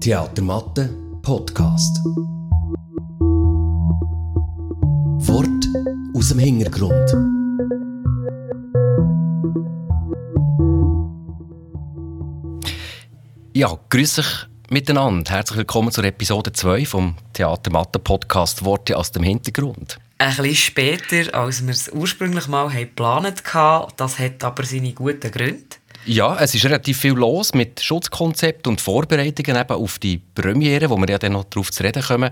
Theatermatte Podcast. Wort aus dem Hintergrund. Ja, grüß euch miteinander. Herzlich willkommen zur Episode 2 vom Theatermatte Podcast Worte aus dem Hintergrund. Ein bisschen später, als wir es ursprünglich mal geplant hatten. Das hat aber seine guten Gründe. Ja, es ist relativ viel los mit Schutzkonzept und Vorbereitungen eben auf die Premiere, wo wir ja dann noch darauf zu reden kommen.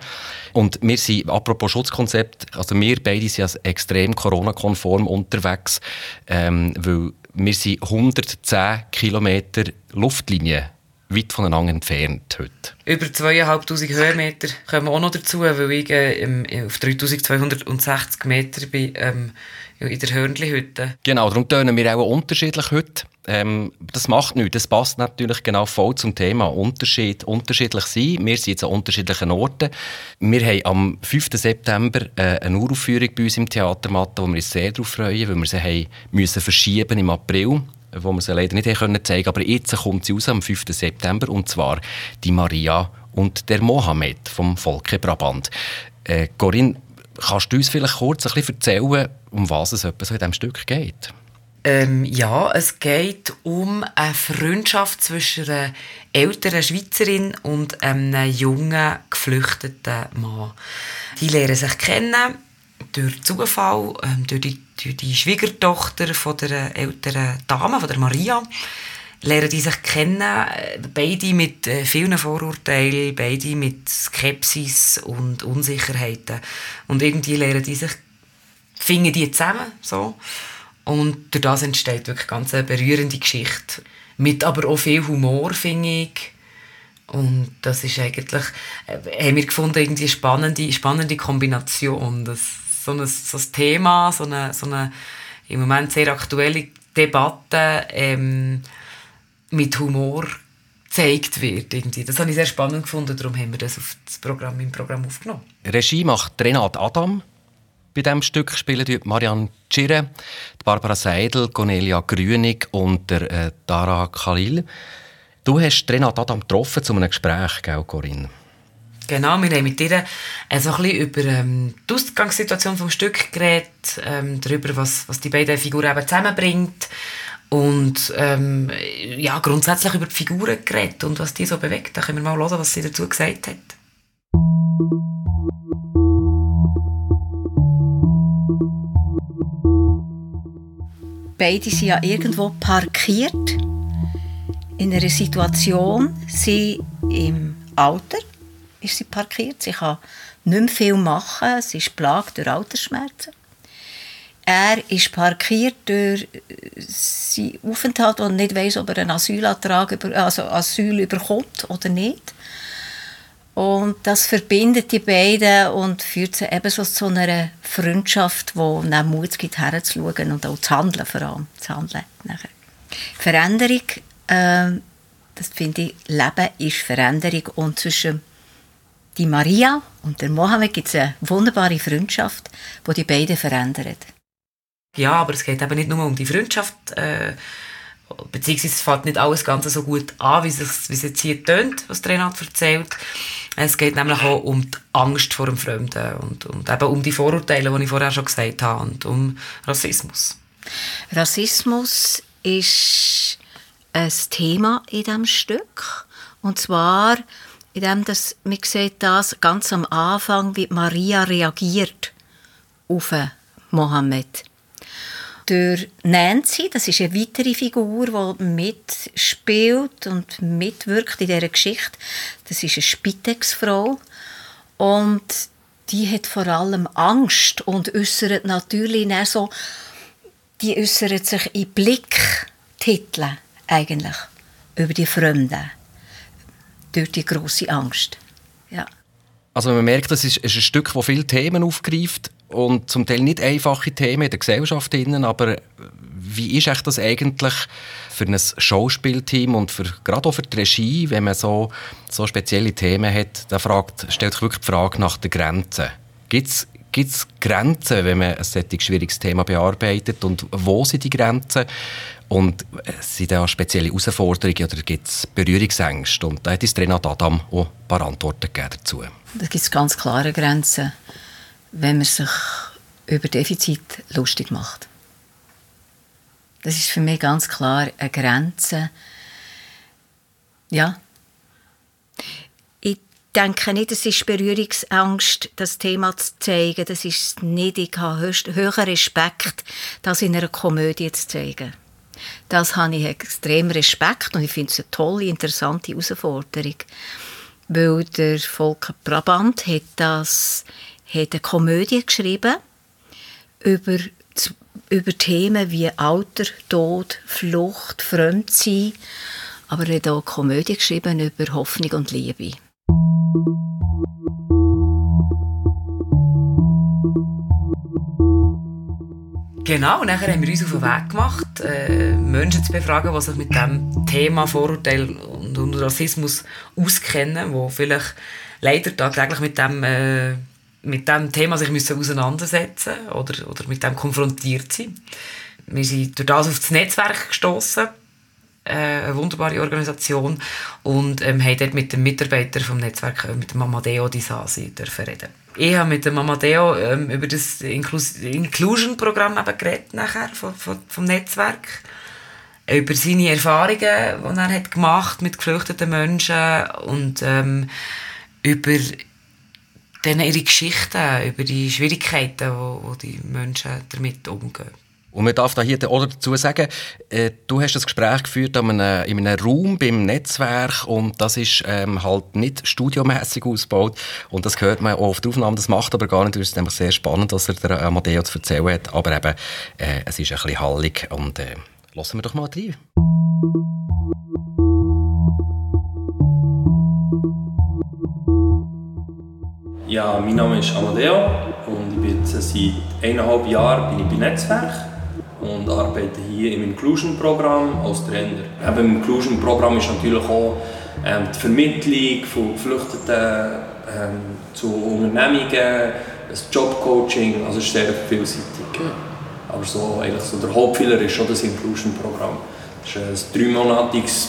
Und wir sind, apropos Schutzkonzept, also wir beide sind also extrem Corona-konform unterwegs, ähm, weil wir sind 110 Kilometer Luftlinie weit voneinander entfernt heute. Über 2500 Höhenmeter kommen auch noch dazu, weil ich äh, auf 3260 Meter bin, ähm, in der Hörnli-Hütte. Genau, darum tönen wir auch unterschiedlich heute. Ähm, das macht nichts. Das passt natürlich genau voll zum Thema Unterschied, unterschiedlich sein. Wir sind jetzt an unterschiedlichen Orten. Wir haben am 5. September äh, eine Uraufführung bei uns im Theatermatte, wo wir uns sehr darauf freuen, weil wir sie haben müssen verschieben im April wo wir sie leider nicht können zeigen Aber jetzt kommt sie raus am 5. September und zwar die Maria und der Mohammed vom Volke Brabant. Äh, Corinne, kannst du uns vielleicht kurz ein bisschen erzählen, um was es so in diesem Stück geht? Ähm, ja, es geht um eine Freundschaft zwischen einer älteren Schweizerin und einem jungen, geflüchteten Mann. Die lernen sich kennen durch Zufall, ähm, durch, die, durch die Schwiegertochter von der älteren Dame, von der Maria, lernen die sich kennen, äh, beide mit äh, vielen Vorurteilen, beide mit Skepsis und Unsicherheiten. Und irgendwie lernen die sich, finden die zusammen, so. Und durch das entsteht wirklich ganz eine berührende Geschichte. Mit aber auch viel Humor, finde ich. Und das ist eigentlich, äh, haben wir gefunden, irgendwie eine spannende, spannende Kombination. Das, so, ein, so ein Thema, so eine, so eine im Moment sehr aktuelle Debatte ähm, mit Humor gezeigt wird. Irgendwie. Das habe ich sehr spannend gefunden, darum haben wir das auf das Programm, im Programm aufgenommen. Regie macht Renat Adam. Bei diesem Stück spielen die Marianne Tschirre, Barbara Seidel, Cornelia Grünig und der, äh, Dara Khalil. Du hast Renat Adam getroffen zu einem Gespräch, gell, Corinne? Genau, wir haben mit ihr äh, so ein über ähm, die Ausgangssituation des Stück geredet, ähm, darüber, was, was die beiden Figuren eben zusammenbringt und ähm, ja, grundsätzlich über die Figuren geredet und was die so bewegt. Da können wir mal hören, was sie dazu gesagt hat. Beide sind ja irgendwo parkiert in einer Situation, sie im Alter ist sie parkiert. Sie kann nicht mehr viel machen. Sie ist plagt durch Altersschmerzen. Er ist parkiert durch seinen Aufenthalt und nicht weiß, ob er einen Asylantrag, über, also Asyl überkommt oder nicht. Und das verbindet die beiden und führt sie ebenso zu einer Freundschaft, die dann Mut gibt, herzuschauen und auch zu handeln vor allem. Zu handeln nachher. Veränderung, äh, das finde ich, Leben ist Veränderung und zwischen die Maria und der Mohammed gibt es eine wunderbare Freundschaft, die die beiden verändert. Ja, aber es geht eben nicht nur um die Freundschaft, äh, beziehungsweise es fällt nicht alles ganz so gut an, wie es, wie es jetzt hier tönt, was Renat erzählt. Es geht nämlich auch um die Angst vor dem Fremden und, und eben um die Vorurteile, die ich vorher schon gesagt habe, und um Rassismus. Rassismus ist ein Thema in diesem Stück. Und zwar indem das, man sieht das ganz am Anfang, wie Maria reagiert auf Mohammed. Durch Nancy, das ist eine weitere Figur, die mitspielt und mitwirkt in dieser Geschichte. Das ist eine Spitex-Frau. Und die hat vor allem Angst und äußert natürlich so, die äußert sich in Blicktiteln eigentlich über die Fremden durch die große Angst. Ja. Also man merkt, das ist, ist ein Stück, das viele Themen aufgreift und zum Teil nicht einfache Themen in der Gesellschaft, aber wie ist das eigentlich für ein Schauspielteam und für, gerade auch für die Regie, wenn man so, so spezielle Themen hat, da fragt, stellt sich wirklich die Frage nach den Grenzen. Gibt es Grenzen, wenn man ein solches schwieriges Thema bearbeitet? Und wo sind die Grenzen? Und sind da spezielle Herausforderungen oder gibt es Berührungsängste? Und da hat uns Renat Adam auch ein paar Antworten gegeben dazu. Da gibt es ganz klare Grenzen, wenn man sich über Defizit lustig macht. Das ist für mich ganz klar eine Grenze. Ja. Ich denke nicht, es ist Berührungsangst, das Thema zu zeigen. Das ist nicht. Ich habe höchsten Respekt, das in einer Komödie zu zeigen. Das habe ich extrem Respekt und ich finde es eine tolle, interessante Herausforderung. Weil der Volker Brabant hat, das, hat eine Komödie geschrieben über über Themen wie Alter, Tod, Flucht, Fremdsein. Aber er hat auch Komödie geschrieben über Hoffnung und Liebe. Genau, und nachher haben wir uns auf den Weg gemacht, äh, Menschen zu befragen, die sich mit dem Thema Vorurteil und, und Rassismus auskennen, die vielleicht leider tagtäglich mit dem äh, mit dem Thema sich müssen auseinandersetzen oder, oder mit dem konfrontiert sein. Wir sind durch das auf das Netzwerk gestoßen, äh, eine wunderbare Organisation und ähm, haben dort mit dem Mitarbeiter vom Netzwerk, äh, mit dem Amadeo Disasi, reden. Ich habe mit dem Amadeo ähm, über das Inclusion-Programm geredet nachher vom, vom Netzwerk über seine Erfahrungen, die er hat gemacht mit geflüchteten Menschen und ähm, über ihre Geschichten über die Schwierigkeiten, wo, wo die Menschen damit umgehen. Und man darf da hier oder dazu sagen, äh, du hast das Gespräch geführt in einem, in einem Raum beim Netzwerk und das ist ähm, halt nicht studiomäßig ausgebaut. Und das hört man auch auf der Aufnahme, das macht aber gar nicht, es ist nämlich sehr spannend, was er der Amadeo zu erzählen hat, aber eben, äh, es ist ein bisschen hallig und äh, lassen wir doch mal rein. Ja, mein Name ist Amadeo und ich bin seit eineinhalb Jahren bin ich bei Netzwerk und arbeite hier im Inclusion-Programm als Trainer. Eben Im Inclusion-Programm ist natürlich auch ähm, die Vermittlung von Geflüchteten ähm, zu Unternehmungen, das Jobcoaching, also es ist sehr vielseitig. Aber so, eigentlich so der Hauptfehler ist schon das Inclusion-Programm. Es ist ein dreimonatiges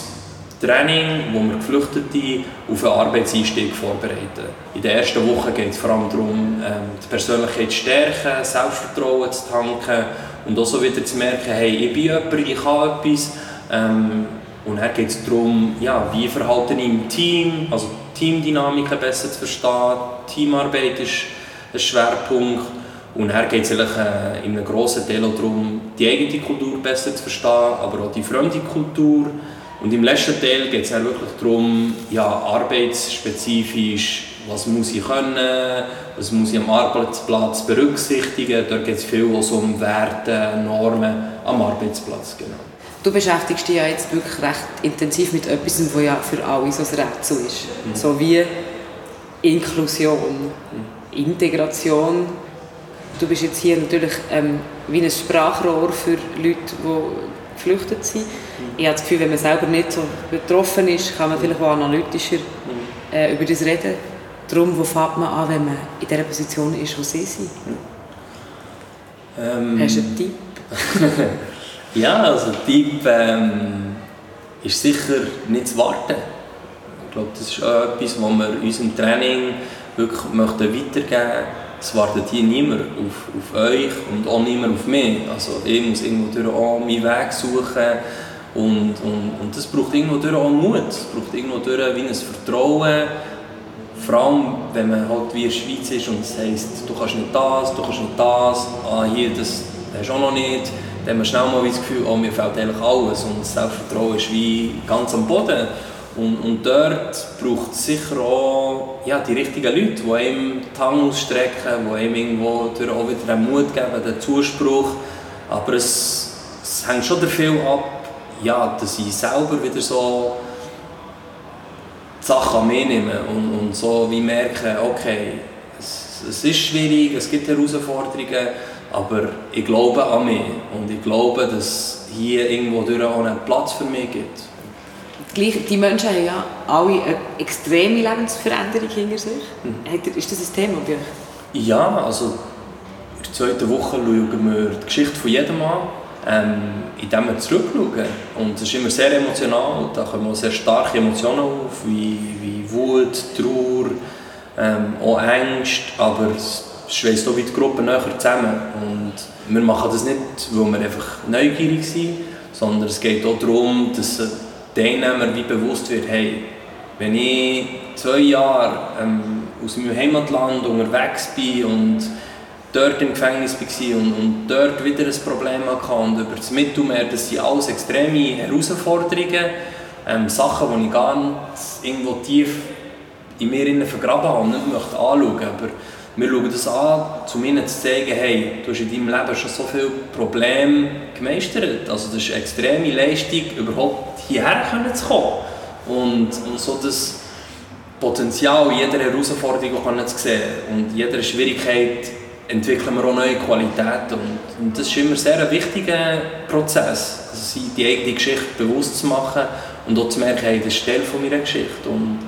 Training, wo wir Geflüchtete auf einen Arbeitseinstieg vorbereiten. In der ersten Woche geht es vor allem darum, ähm, die Persönlichkeit zu stärken, Selbstvertrauen zu tanken und auch so wieder zu merken, hey, ich bin jemand, ich kann etwas. Ähm, und dann geht es darum, ja, wie verhalte ich im Team, also Teamdynamiken besser zu verstehen, Teamarbeit ist ein Schwerpunkt. Und dann geht es äh, in einem grossen Teil auch darum, die eigene Kultur besser zu verstehen, aber auch die fremde Kultur. Und im letzten Teil geht es wirklich darum, ja, arbeitsspezifisch, was muss ich können, was muss ich am Arbeitsplatz berücksichtigen. Dort geht es viel also um Werte, Normen am Arbeitsplatz. Genau. Du beschäftigst dich ja jetzt wirklich recht intensiv mit etwas, was ja für alle so ein Rätsel ist. Mhm. So wie Inklusion, mhm. Integration. Du bist jetzt hier natürlich ähm, wie ein Sprachrohr für Leute, die geflüchtet sind. Ich habe das Gefühl, wenn man selber nicht so betroffen ist, kann man vielleicht auch analytischer äh, über das reden. Darum, wo fängt man an, wenn man in der Position ist, wo sie sind? Ähm, Hast du einen Tipp? ja, also ein Tipp ähm, ist sicher nicht zu warten. Ich glaube, das ist auch etwas, was wir in unserem Training wirklich weitergeben möchten es wartet hier niemand auf, auf euch und auch niemand auf mich. Also ich muss irgendwo durch auch meinen Weg suchen und, und, und das braucht irgendwo durch auch Mut, es braucht irgendwo durch wie ein Vertrauen, vor allem wenn man halt wie in der Schweiz ist und es heisst, du kannst nicht das, du kannst nicht das, ah hier, das hast du auch noch nicht, dann hat man schnell mal das Gefühl, oh, mir fehlt eigentlich alles und das Selbstvertrauen ist wie ganz am Boden. Und, und dort braucht es sicher auch ja, die richtigen Leute, die einem die Hand ausstrecken, die einem irgendwo auch wieder den Mut geben, den Zuspruch. Aber es, es hängt schon viel ab, ja, dass ich selber wieder so Sachen mitnehme und, und so wie merke, okay, es, es ist schwierig, es gibt Herausforderungen, aber ich glaube an mich und ich glaube, dass es hier irgendwo durch auch einen Platz für mich gibt die Menschen haben ja alle eine extreme Lebensveränderung hinter sich. Mhm. Ist das ein Thema bei euch? Ja, also der zweiten Woche schauen wir die Geschichte von jedem an, ähm, indem wir zurückschauen. Und es ist immer sehr emotional, da kommen sehr starke Emotionen auf, wie, wie Wut, Trauer, ähm, auch Angst, aber es schweißt auch wie die Gruppe näher zusammen. Und wir machen das nicht, weil wir einfach neugierig sind, sondern es geht auch darum, dass den Teilnehmern wie bewusst wird, hey, wenn ich zwei Jahre ähm, aus meinem Heimatland unterwegs bin und dort im Gefängnis war und, und dort wieder ein Problem hatte und über das Mittelmeer, das sind alles extreme Herausforderungen, ähm, Sachen, die ich ganz irgendwo tief in mir vergraben habe und nicht möchte anschauen aber wir schauen das an, um ihnen zu zeigen, hey, du hast in deinem Leben schon so viele Probleme gemeistert. Also das ist eine extreme Leistung, überhaupt hierher zu kommen. Und, und so das Potenzial jeder Herausforderung zu sehen und jeder Schwierigkeit entwickeln wir auch neue Qualitäten. Und, und das ist immer sehr ein wichtiger Prozess, also die eigene Geschichte bewusst zu machen und auch zu merken, hey, das ist Teil von meiner Geschichte. Und,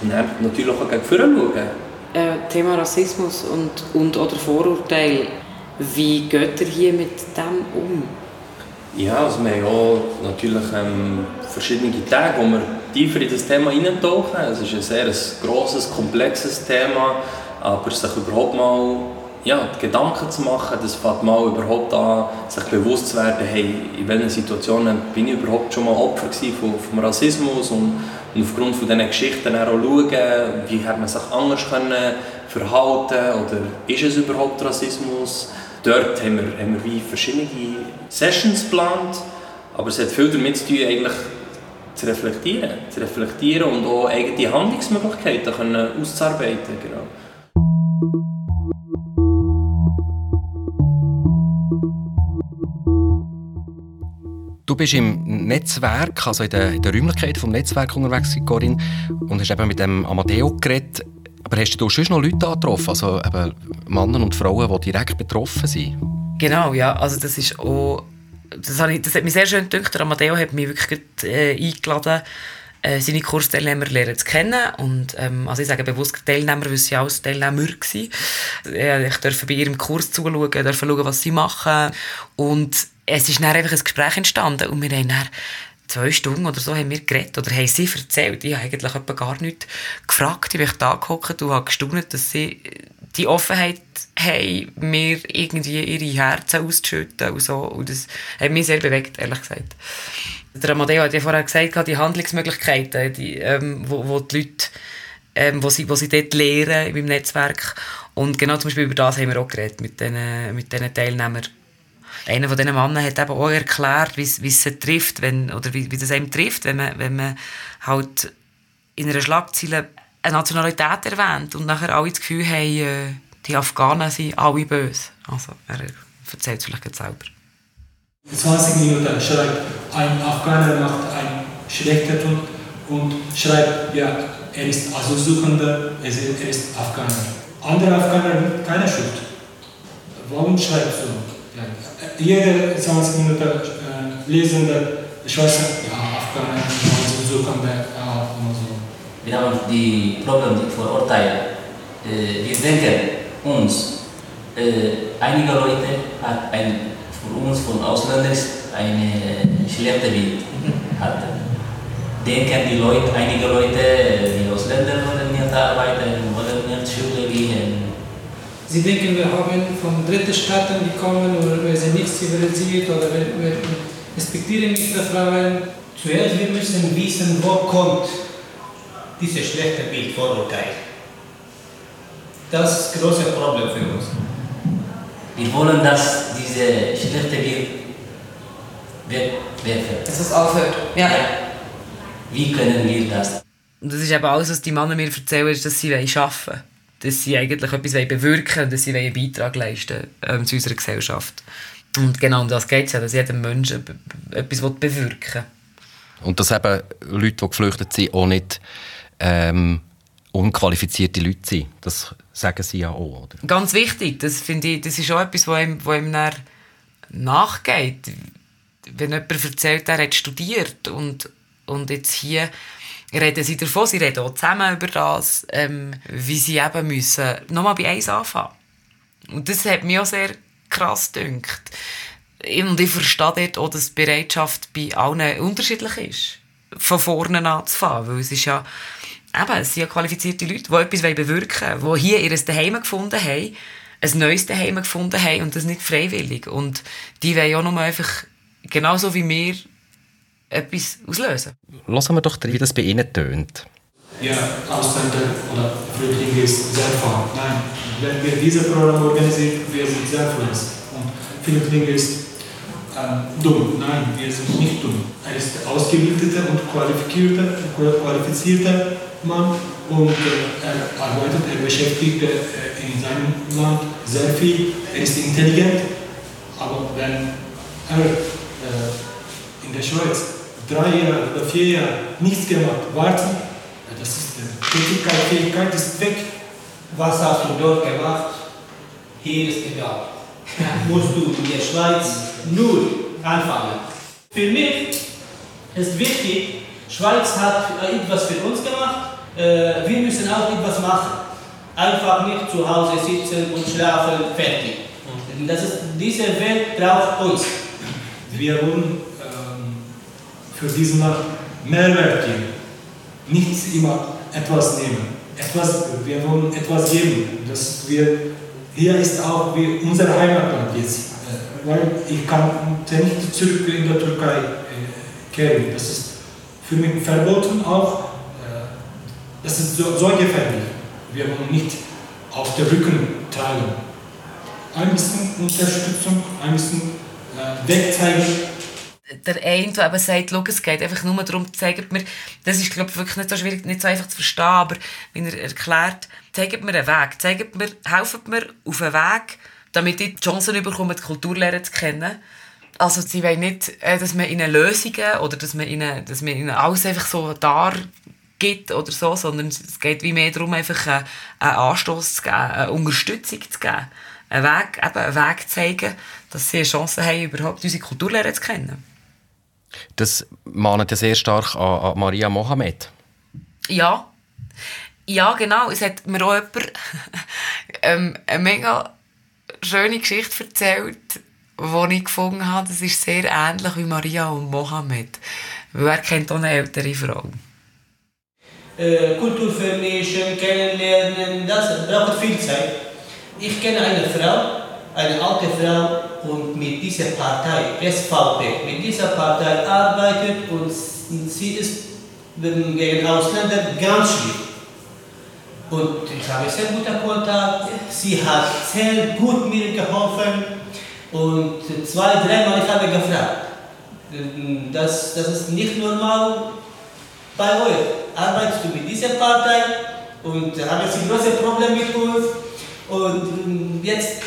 und dann natürlich auch gegen vorne schauen. Äh, Thema Rassismus und, und oder Vorurteil. Wie geht ihr hier mit dem um? Ja, also wir haben auch natürlich ähm, verschiedene Tage, wo wir tiefer in das Thema eintauchen. Es ist ein sehr grosses, komplexes Thema, aber sich überhaupt mal ja, Gedanken zu machen, das fängt mal überhaupt an, sich bewusst zu werden, hey, in welchen Situationen bin ich überhaupt schon mal Opfer von, vom Rassismus und, und aufgrund von diesen Geschichten auch schauen, wie hat man sich anders können verhalten oder ist es überhaupt Rassismus? Dort haben wir, haben wir wie verschiedene Sessions geplant, aber es hat viel damit zu tun, eigentlich zu reflektieren, zu reflektieren und auch eigene Handlungsmöglichkeiten können auszuarbeiten. Genau. Du bist im Netzwerk, also in der, in der Räumlichkeit des Netzwerks unterwegs, Corinne, und hast eben mit dem Amadeo geredet. Aber hast du sonst noch Leute getroffen, also eben Männer und Frauen, die direkt betroffen sind? Genau, ja. Also das ist auch... Das, ich, das hat mich sehr schön gedacht. Der Amadeo hat mich wirklich äh, eingeladen, äh, seine Kursteilnehmer lernen zu kennen. Und, ähm, also ich sage bewusst Teilnehmer, weil sie auch Teilnehmer waren. Ich durfte bei ihrem Kurs zuschauen, durfte schauen, was sie machen. Und es ist dann einfach ein Gespräch entstanden und wir haben dann zwei Stunden oder so haben wir geredet oder haben sie erzählt. Ich habe eigentlich gar nichts gefragt. Ich bin da gehockt und habe gestaunt, dass sie die Offenheit haben, mir irgendwie ihre Herzen auszuschütten und so. Und das hat mich sehr bewegt, ehrlich gesagt. Der Amadeo hat ja vorher gesagt, die Handlungsmöglichkeiten, die, ähm, wo, wo die Leute, ähm, wo, sie, wo sie dort lehren in meinem Netzwerk. Und genau zum Beispiel über das haben wir auch geredet mit diesen, mit Teilnehmern einer von diesen Männern hat eben auch erklärt, wie es trifft, wenn, oder wie, wie das einem trifft, wenn man, wenn man halt in einer Schlagzeile eine Nationalität erwähnt und nachher alle das Gefühl haben, äh, die Afghanen sind alle böse. Also, er erzählt es vielleicht selber. 20 Minuten schreibt ein Afghaner macht ein schlechter Tod und schreibt, ja, er ist Asylsuchender, er ist Afghaner. Andere Afghaner haben keine Schuld. Warum schreibt so? Ja, jede 20 Minuten äh, lesende Schwester, ja, Afghaner, Asylsuchende, ja, und so. Wir haben die Probleme, die Vorurteile. Äh, wir denken uns, äh, einige Leute haben ein für uns von Ausländern eine schlechte Bild hatten. Denken die Leute, einige Leute, die Ausländer wollen nicht arbeiten, wollen nicht Schule gehen. Sie denken, wir haben von dritten Staaten gekommen oder wir sind nicht zivilisiert oder wir, wir respektieren nicht die Frauen. Zuerst wir müssen wissen, wo kommt dieses schlechte Bild, Vorurteil. Das ist das große Problem für uns. Wir wollen, dass diese schlechte Bild wegwerfen. Dass es aufhört. Ja. ja. Wie können wir das? Und das ist eben alles, was die Männer mir erzählen, ist, dass sie arbeiten wollen. Dass sie eigentlich etwas bewirken und dass sie einen Beitrag leisten ähm, zu unserer Gesellschaft. Und genau um das geht es ja, dass jeder Mensch etwas bewirken will. Und dass eben Leute, die geflüchtet sind, auch nicht ähm, unqualifizierte Leute sind. Das sagen sie ja auch. Oder? Ganz wichtig. Das, finde ich, das ist auch etwas, was ihm, was ihm nachgeht. Wenn jemand erzählt, er hat studiert und, und jetzt hier reden sie davon, sie reden auch zusammen über das, ähm, wie sie eben müssen, nochmal bei eins anfangen. Und das hat mich auch sehr krass gedünkt. Und ich verstehe dort auch, dass die Bereitschaft bei allen unterschiedlich ist. Von vorne anzufangen. Weil es ist ja, eben, es sind ja qualifizierte Leute, die etwas bewirken wollen, die hier ihr Daheim gefunden haben, ein neues Daheim gefunden haben und das nicht freiwillig. Und die wollen ja nur einfach, genauso wie wir, etwas auslösen. Lassen wir doch, wie das bei Ihnen tönt. Ja, Ausländer oder Flüchtlinge ist sehr fern. Nein, wenn wir diese Programme organisieren, wir sind sehr fleißig. Und Flüchtlinge ist äh, dumm. Nein, wir sind nicht dumm. Er ist ausgebildeter und qualifizierter, qualifizierter Mann und äh, er arbeitet, er beschäftigt äh, in seinem Land sehr viel. Er ist intelligent, aber wenn er äh, in der Schweiz drei Jahre oder vier Jahre nichts gemacht, warten, das ist die Tätigkeit, Fähigkeit ist weg. Was hast du dort gemacht? Hier ist egal. Musst du in der Schweiz null anfangen. Für mich ist wichtig, Schweiz hat etwas für uns gemacht, äh, wir müssen auch etwas machen. Einfach nicht zu Hause sitzen und schlafen, fertig. Das ist, diese Welt braucht uns. Wir wollen für diesen Land Mehrwert geben. Nicht immer etwas nehmen. Etwas, wir wollen etwas geben. Dass wir, hier ist auch wie unser Heimatland jetzt. Äh, weil ich kann nicht zurück in der Türkei äh, kehren. Das ist für mich verboten auch. Äh, das ist so, so gefährlich. Wir wollen nicht auf den Rücken tragen. Ein bisschen Unterstützung, ein bisschen äh, wegzeigen. Der eine, der eben sagt, schau, es geht einfach nur darum, zeigt mir, das ist glaube ich wirklich nicht so schwierig, nicht so einfach zu verstehen, aber wenn er erklärt, zeigt mir einen Weg, zeigt mir, helft mir auf einen Weg, damit ich die Chancen bekomme, die Kulturlehre zu kennen. Also sie wollen nicht, äh, dass man ihnen Lösungen oder dass man ihnen, dass man ihnen alles einfach so dar gibt oder so, sondern es geht wie mehr darum, einfach einen, einen Anstoß zu geben, eine Unterstützung zu geben, einen Weg, eben einen Weg zu zeigen, dass sie eine Chance haben, überhaupt unsere Kulturlehre zu kennen. Das mahnt ja sehr stark an, an Maria Mohammed. Ja, ja genau. Es hat mir auch jemand ähm, eine mega schöne Geschichte erzählt, die ich gefunden habe. Das ist sehr ähnlich wie Maria und Mohammed. Weil er kennt auch eine ältere Frau. Äh, Kultur vermischen, kennenlernen, das braucht viel Zeit. Ich kenne eine Frau, eine alte Frau, und mit dieser Partei, SVP, mit dieser Partei arbeitet und sie ist gegen Ausländer ganz schlimm. Und ich habe sehr guten Kontakt, sie hat sehr gut mir geholfen und zwei, dreimal ich habe gefragt, das, das ist nicht normal bei euch. Arbeitest du mit dieser Partei und haben sie große Probleme mit uns und jetzt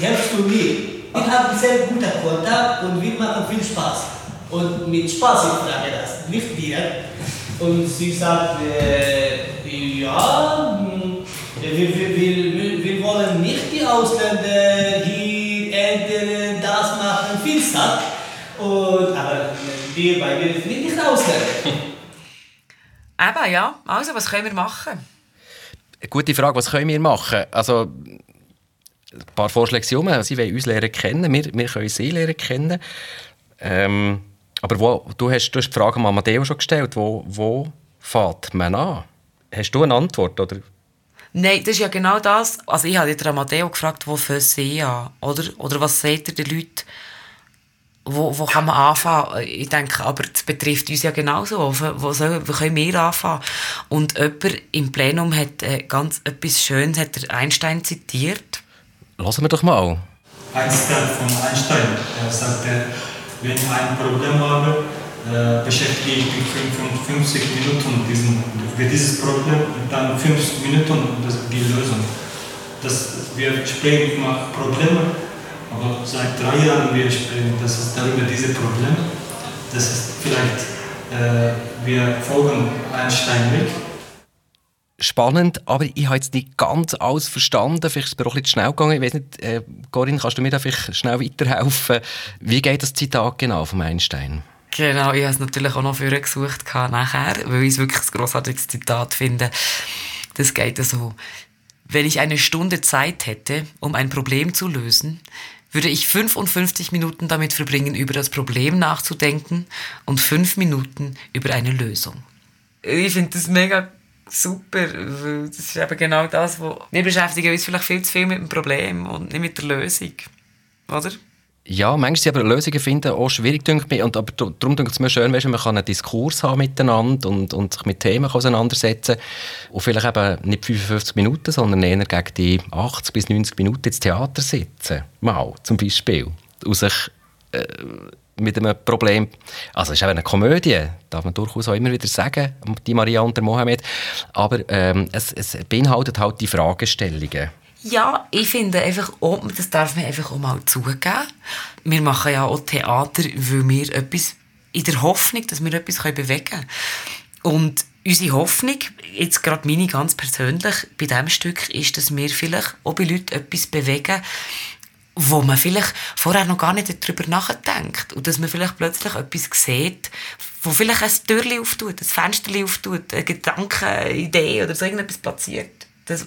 helfst du mir. Wir haben sehr guten Kontakt und wir machen viel Spaß. Und mit Spaß ich frage das, nicht dir. Und sie sagt, äh, ja, wir, wir, wir, wir wollen nicht die Ausländer hier ändern, das machen, viel satt. Und, aber wir, weil wir sind nicht Ausländer. Eben, ja. Also, was können wir machen? Gute Frage, was können wir machen? Also, ein paar Vorschläge sind Sie wollen uns lernen kennen, wir, wir können Sie lernen kennen. Ähm, aber wo, du, hast, du hast die Frage an Amadeo schon gestellt, wo, wo fährt man an? Hast du eine Antwort? Oder? Nein, das ist ja genau das. Also ich habe den Amadeo gefragt, wo für Sie an? Oder, oder was sagt ihr den Leuten? Wo, wo kann man anfangen? Ich denke, aber das betrifft uns ja genauso. Wo, wo, soll, wo können wir anfangen? Und jemand im Plenum hat äh, ganz etwas Schönes, hat Einstein zitiert. Lassen wir doch mal. Ein Stern von Einstein. Er sagte, wenn ich ein Problem habe, äh, beschäftige ich mich 55 Minuten diesen, für dieses Problem und dann 5 Minuten das, die Lösung. Das, wir sprechen immer Probleme, aber seit drei Jahren wir sprechen das ist darüber diese Probleme. Das ist vielleicht, äh, wir folgen Einstein weg spannend, aber ich habe jetzt nicht ganz alles verstanden. Vielleicht ist es mir auch ein bisschen schnell gegangen. Ich weiß nicht, äh, Corinne, kannst du mir da vielleicht schnell weiterhelfen? Wie geht das Zitat genau von Einstein? Genau, ich habe es natürlich auch noch vorher gesucht nachher, weil ich es wirklich ein grossartiges Zitat finde. Das geht so. Wenn ich eine Stunde Zeit hätte, um ein Problem zu lösen, würde ich 55 Minuten damit verbringen, über das Problem nachzudenken und 5 Minuten über eine Lösung. Ich finde das mega super, weil das ist eben genau das, wo wir beschäftigen uns vielleicht viel zu viel mit dem Problem und nicht mit der Lösung, oder? Ja, manchmal sind aber Lösungen finden auch schwierig, denke ich. Und, aber darum denke ich mir schön, weißt, man kann einen Diskurs haben miteinander und, und sich mit Themen auseinandersetzen und vielleicht eben nicht 55 Minuten, sondern eher gegen die 80 bis 90 Minuten ins Theater sitzen. Mal, zum Beispiel. Und sich äh, mit einem Problem, also es ist eben eine Komödie, darf man durchaus auch immer wieder sagen, die Maria und der Mohammed, aber ähm, es, es beinhaltet halt die Fragestellungen. Ja, ich finde einfach, auch, das darf man einfach auch mal zugeben. Wir machen ja auch Theater, weil wir etwas, in der Hoffnung, dass wir etwas bewegen können. Und unsere Hoffnung, jetzt gerade meine ganz persönlich, bei diesem Stück, ist, dass wir vielleicht auch bei Leuten etwas bewegen, wo man vielleicht vorher noch gar nicht darüber nachdenkt. Und dass man vielleicht plötzlich etwas sieht, wo vielleicht ein Türchen auftut, ein Fenster auftut, eine Gedanke, eine Idee oder so irgendetwas platziert. Dass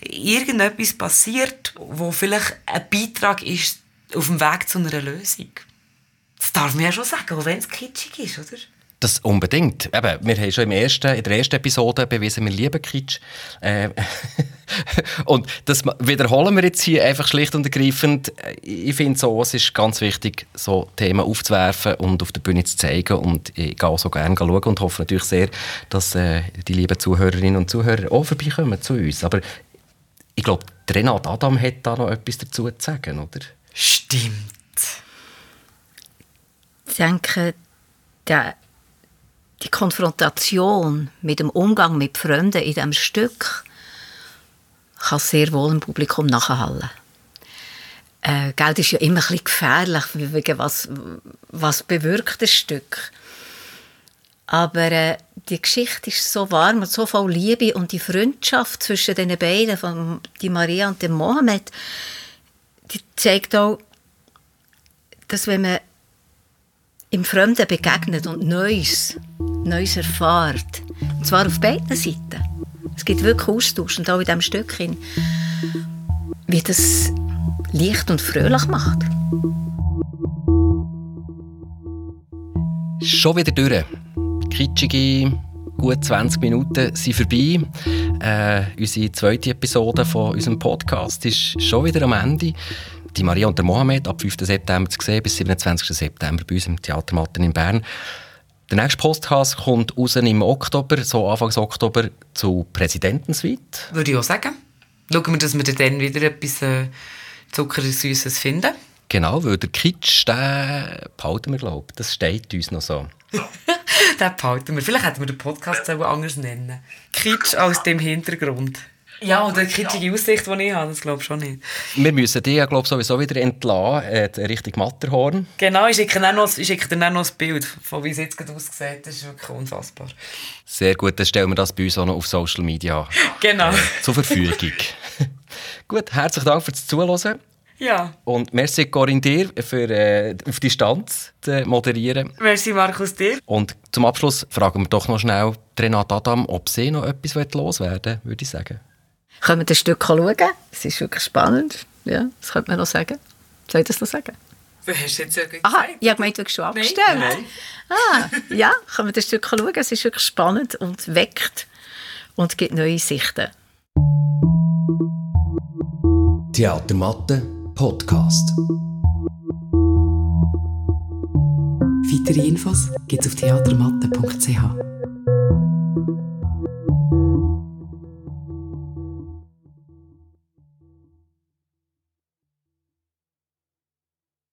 irgendetwas passiert, wo vielleicht ein Beitrag ist auf dem Weg zu einer Lösung. Das darf man ja schon sagen, auch wenn es kitschig ist, oder? Das unbedingt. Eben, wir haben schon im ersten, in der ersten Episode bewiesen, wir lieben Kitsch. Äh, und das wiederholen wir jetzt hier einfach schlicht und ergreifend. Ich finde so, es ist ganz wichtig, so Themen aufzuwerfen und auf der Bühne zu zeigen. Und ich gehe auch so gerne schauen und hoffe natürlich sehr, dass äh, die lieben Zuhörerinnen und Zuhörer auch vorbeikommen zu uns. Aber ich glaube, Renat Adam hat da noch etwas dazu zu sagen, oder? Stimmt. Ich denke, der die Konfrontation mit dem Umgang mit Freunden in diesem Stück kann sehr wohl im Publikum nachhallen. Äh, Geld ist ja immer ein bisschen gefährlich, wegen was, was bewirkt das Stück. Aber äh, die Geschichte ist so warm und so voll Liebe und die Freundschaft zwischen den beiden, von die Maria und dem Mohammed, die zeigt auch, dass wenn man im Fremden begegnet und Neues, Neues erfahrt. Und zwar auf beiden Seiten. Es gibt wirklich Austausch und auch in diesem Stück, wie das leicht und fröhlich macht. Schon wieder durch. Kitschige gut 20 Minuten sind vorbei. Äh, unsere zweite Episode von unserem Podcast ist schon wieder am Ende die Maria und der Mohammed ab 5. September zu sehen bis 27. September bei uns im Theater Matten in Bern. Der nächste Podcast kommt raus im Oktober, so Anfangs Oktober, zu Präsidentensuite. Würde ich auch sagen. Schauen wir, dass wir dann wieder etwas äh, Zuckersüßes finden. Genau, weil der Kitsch, den behalten wir, glaube ich. Das steht uns noch so. den behalten wir. Vielleicht hätten wir den Podcast auch anders nennen. Kitsch aus dem Hintergrund. Ja, oder die kitschige Aussicht, die ich habe, das glaube ich schon nicht. Wir müssen dich ja glaube sowieso wieder entlassen, äh, Richtung Matterhorn. Genau, ich schicke, noch, ich schicke dir noch ein Bild, von wie es jetzt gerade aussieht. Das ist wirklich unfassbar. Sehr gut, dann stellen wir das bei uns auch noch auf Social Media genau. Äh, zur Verfügung. gut, herzlichen Dank fürs Zuhören. Ja. Und merci Corinne dir für äh, auf Distanz zu moderieren. Merci Markus dir. Und zum Abschluss fragen wir doch noch schnell Renate Adam, ob sie noch etwas loswerden will, würde ich sagen. Können wir das Stück schauen? Es ist wirklich spannend. Ja, das könnte man noch sagen. Soll ich das noch sagen? Du hast jetzt ja gesagt. Aha, ich habe gemeint, du hast schon abgestellt. Nein. Ah, ja, können wir das Stück schauen? Es ist wirklich spannend und weckt und gibt neue Sichten. Theatermatte Podcast. Weitere Infos gibt es auf theatermatte.ch.